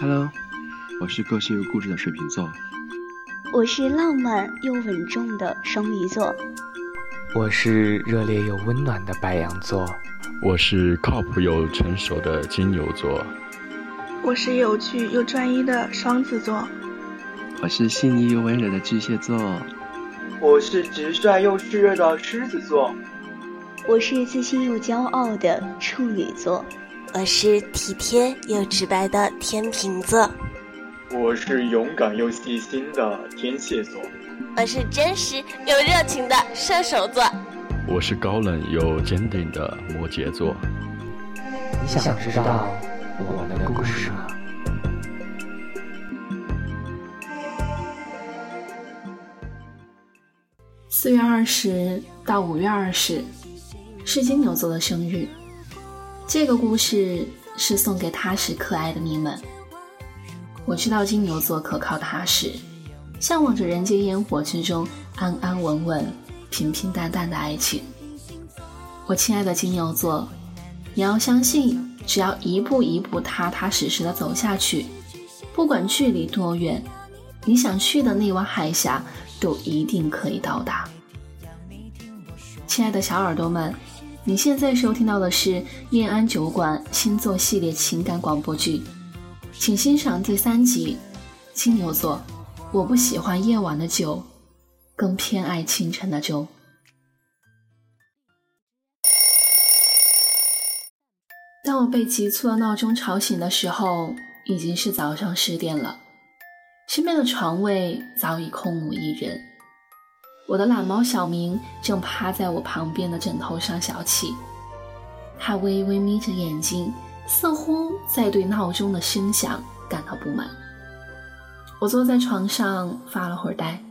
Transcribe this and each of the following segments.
Hello，我是个性又固执的水瓶座。我是浪漫又稳重的双鱼座。我是热烈又温暖的白羊座。我是靠谱又成熟的金牛座。我是有趣又专一的双子座。我是细腻又温柔的巨蟹座。我是直率又炽热的狮子座。我是自信又骄傲的处女座。我是体贴又直白的天秤座。我是勇敢又细心的天蝎座。我是真实又热情的射手座。我是高冷又坚定的摩羯座。你想知道我们的故事吗？四月二十到五月二十是金牛座的生日。这个故事是送给踏实可爱的你们。我知道金牛座可靠踏实，向往着人间烟火之中安安稳稳、平平淡淡的爱情。我亲爱的金牛座，你要相信，只要一步一步踏踏实实的走下去，不管距离多远，你想去的那湾海峡都一定可以到达。亲爱的小耳朵们，你现在收听到的是念安酒馆星座系列情感广播剧。请欣赏第三集，金牛座，我不喜欢夜晚的酒，更偏爱清晨的粥。当我被急促的闹钟吵醒的时候，已经是早上十点了，身边的床位早已空无一人。我的懒猫小明正趴在我旁边的枕头上小憩，他微微眯着眼睛。似乎在对闹钟的声响感到不满。我坐在床上发了会儿呆，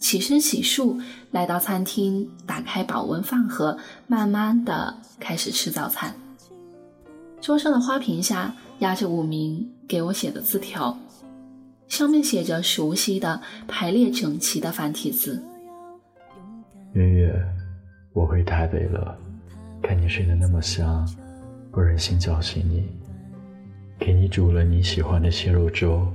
起身洗漱，来到餐厅，打开保温饭盒，慢慢的开始吃早餐。桌上的花瓶下压着武明给我写的字条，上面写着熟悉的排列整齐的繁体字：“月月，我回台北了，看你睡得那么香。”不忍心叫醒你，给你煮了你喜欢的蟹肉粥，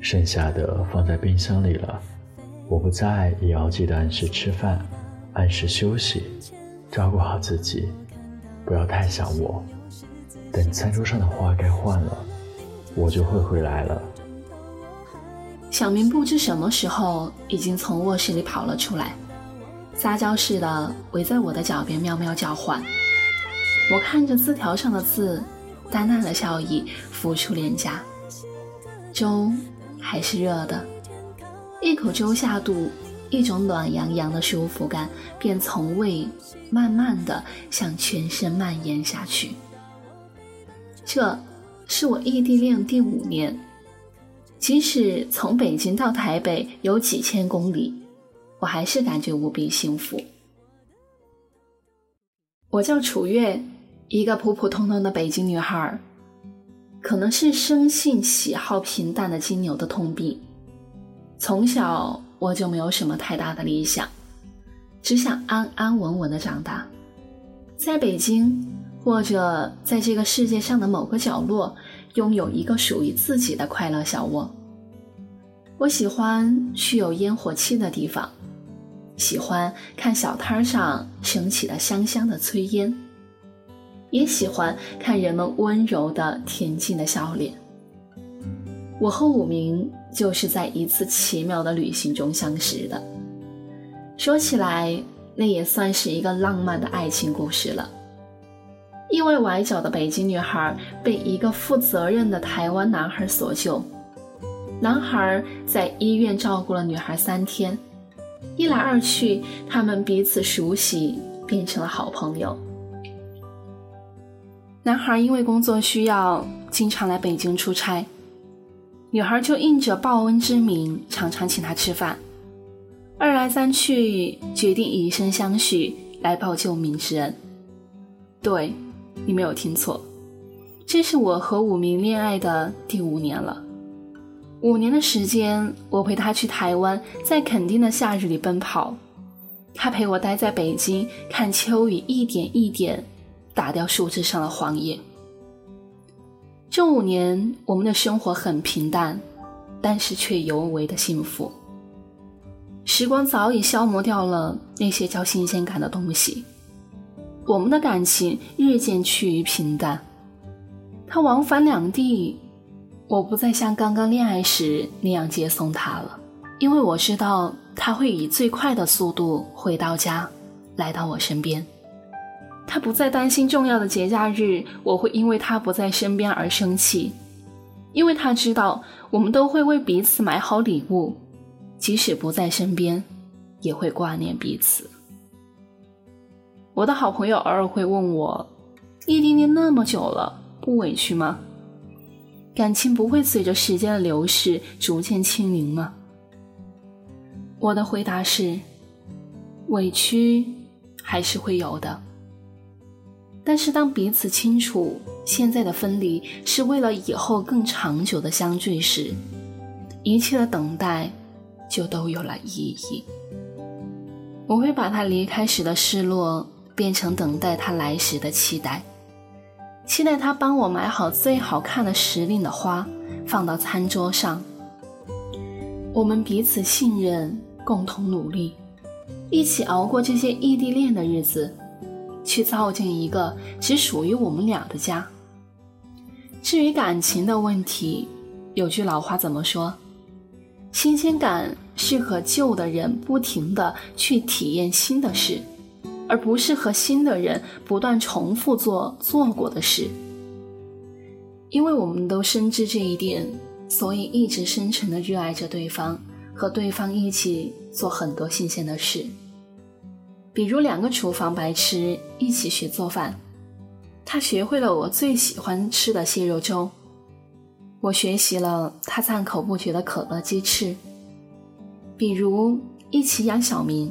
剩下的放在冰箱里了。我不在，也要记得按时吃饭，按时休息，照顾好自己，不要太想我。等餐桌上的花该换了，我就会回来了。小明不知什么时候已经从卧室里跑了出来，撒娇似的围在我的脚边，喵喵叫唤。我看着字条上的字，淡淡的笑意浮出脸颊。粥还是热的，一口粥下肚，一种暖洋洋的舒服感便从胃慢慢的向全身蔓延下去。这是我异地恋第五年，即使从北京到台北有几千公里，我还是感觉无比幸福。我叫楚月。一个普普通通的北京女孩，可能是生性喜好平淡的金牛的通病。从小我就没有什么太大的理想，只想安安稳稳的长大，在北京或者在这个世界上的某个角落，拥有一个属于自己的快乐小窝。我喜欢去有烟火气的地方，喜欢看小摊上升起的香香的炊烟。也喜欢看人们温柔的、恬静的笑脸。我和武明就是在一次奇妙的旅行中相识的。说起来，那也算是一个浪漫的爱情故事了。意外崴脚的北京女孩被一个负责任的台湾男孩所救，男孩在医院照顾了女孩三天，一来二去，他们彼此熟悉，变成了好朋友。男孩因为工作需要，经常来北京出差，女孩就应着报恩之名，常常请他吃饭。二来三去，决定以身相许，来报救命之恩。对，你没有听错，这是我和武明恋爱的第五年了。五年的时间，我陪他去台湾，在垦丁的夏日里奔跑，他陪我待在北京，看秋雨一点一点。打掉树枝上的黄叶。这五年，我们的生活很平淡，但是却尤为的幸福。时光早已消磨掉了那些叫新鲜感的东西，我们的感情日渐趋于平淡。他往返两地，我不再像刚刚恋爱时那样接送他了，因为我知道他会以最快的速度回到家，来到我身边。他不再担心重要的节假日我会因为他不在身边而生气，因为他知道我们都会为彼此买好礼物，即使不在身边，也会挂念彼此。我的好朋友偶尔会问我，异地恋那么久了，不委屈吗？感情不会随着时间的流逝逐渐清零吗？我的回答是，委屈还是会有的。但是，当彼此清楚现在的分离是为了以后更长久的相聚时，一切的等待就都有了意义。我会把他离开时的失落变成等待他来时的期待，期待他帮我买好最好看的时令的花放到餐桌上。我们彼此信任，共同努力，一起熬过这些异地恋的日子。去造建一个只属于我们俩的家。至于感情的问题，有句老话怎么说？新鲜感是和旧的人不停的去体验新的事，而不是和新的人不断重复做做过的事。因为我们都深知这一点，所以一直深沉的热爱着对方，和对方一起做很多新鲜的事。比如两个厨房白痴一起学做饭，他学会了我最喜欢吃的蟹肉粥，我学习了他赞口不绝的可乐鸡翅。比如一起养小明，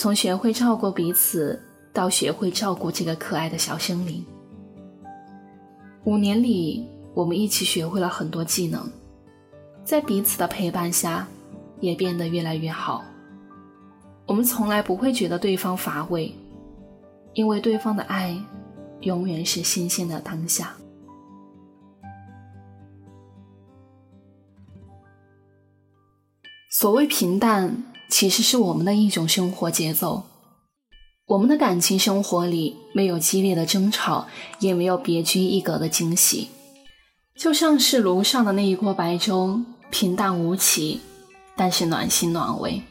从学会照顾彼此到学会照顾这个可爱的小生灵。五年里，我们一起学会了很多技能，在彼此的陪伴下，也变得越来越好。我们从来不会觉得对方乏味，因为对方的爱永远是新鲜的当下。所谓平淡，其实是我们的一种生活节奏。我们的感情生活里没有激烈的争吵，也没有别具一格的惊喜，就像是炉上的那一锅白粥，平淡无奇，但是暖心暖胃。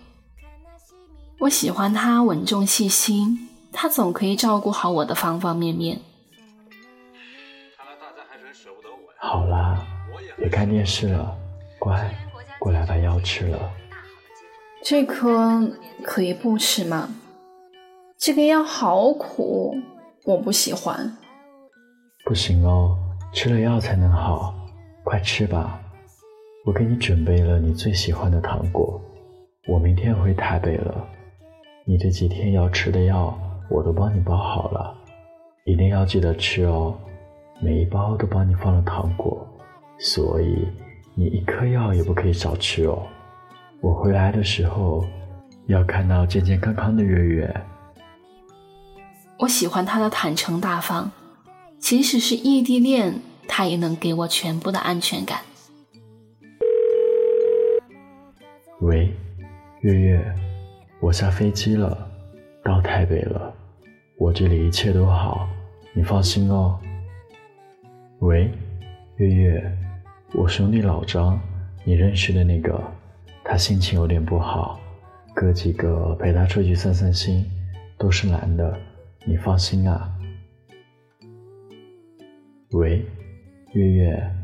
我喜欢他稳重细心，他总可以照顾好我的方方面面。好啦，别看电视了，乖，过来把药吃了。这颗可以不吃吗？这个药好苦，我不喜欢。不行哦，吃了药才能好，快吃吧。我给你准备了你最喜欢的糖果。我明天回台北了。你这几天要吃的药，我都帮你包好了，一定要记得吃哦。每一包都帮你放了糖果，所以你一颗药也不可以少吃哦。我回来的时候，要看到健健康康的月月。我喜欢他的坦诚大方，即使是异地恋，他也能给我全部的安全感。喂，月月。我下飞机了，到台北了。我这里一切都好，你放心哦。喂，月月，我兄弟老张，你认识的那个，他心情有点不好，哥几个陪他出去散散心，都是男的，你放心啊。喂，月月，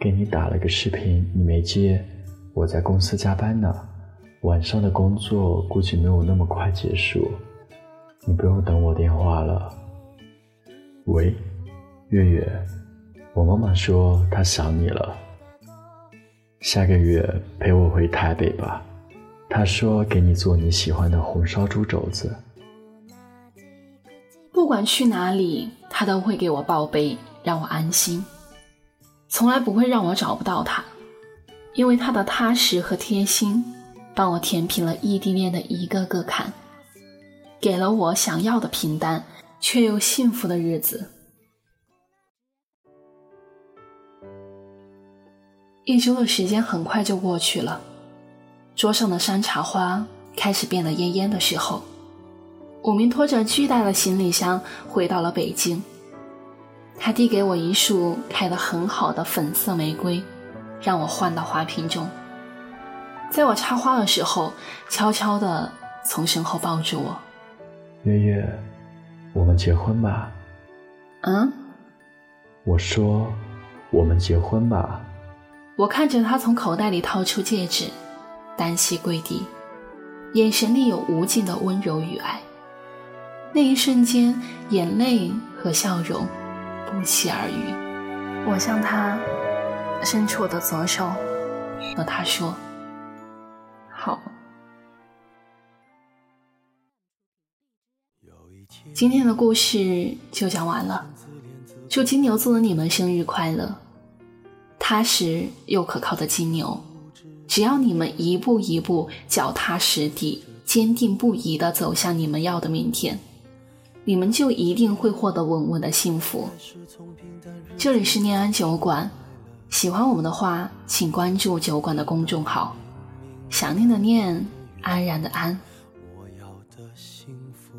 给你打了个视频，你没接，我在公司加班呢。晚上的工作估计没有那么快结束，你不用等我电话了。喂，月月，我妈妈说她想你了，下个月陪我回台北吧。他说给你做你喜欢的红烧猪肘子。不管去哪里，他都会给我报备，让我安心，从来不会让我找不到他，因为他的踏实和贴心。帮我填平了异地恋的一个个坎，给了我想要的平淡却又幸福的日子。一周的时间很快就过去了，桌上的山茶花开始变得蔫蔫的时候，武明拖着巨大的行李箱回到了北京。他递给我一束开得很好的粉色玫瑰，让我换到花瓶中。在我插花的时候，悄悄地从身后抱住我。月月，我们结婚吧。嗯？我说，我们结婚吧。我看着他从口袋里掏出戒指，单膝跪地，眼神里有无尽的温柔与爱。那一瞬间，眼泪和笑容不期而遇。我向他伸出我的左手，和他说：“好。”今天的故事就讲完了。祝金牛座的你们生日快乐！踏实又可靠的金牛，只要你们一步一步脚踏实地、坚定不移地走向你们要的明天，你们就一定会获得稳稳的幸福。这里是念安酒馆，喜欢我们的话，请关注酒馆的公众号。想念的念，安然的安。我要的幸福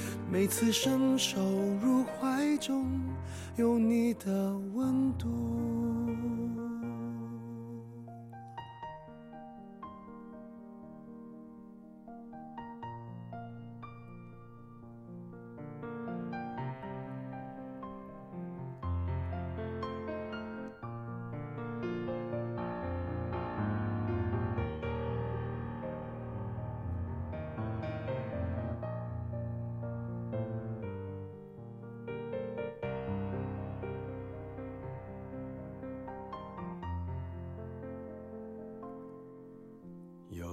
每次伸手入怀中。有你的温度。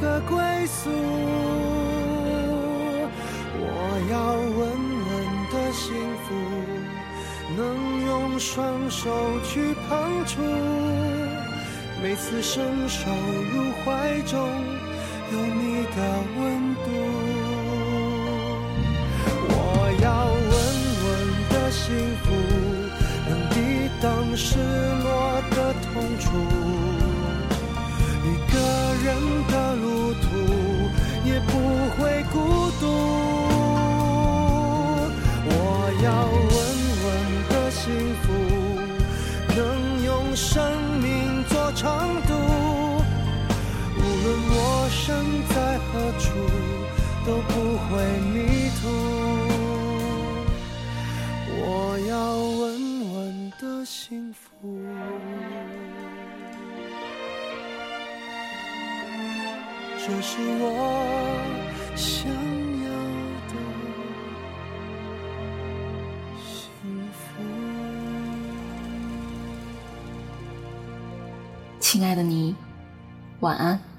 个归宿。我要稳稳的幸福，能用双手去碰触，每次伸手入怀中有你的温度。我要稳稳的幸福能抵挡失落这是我想要的幸福。亲爱的你，晚安。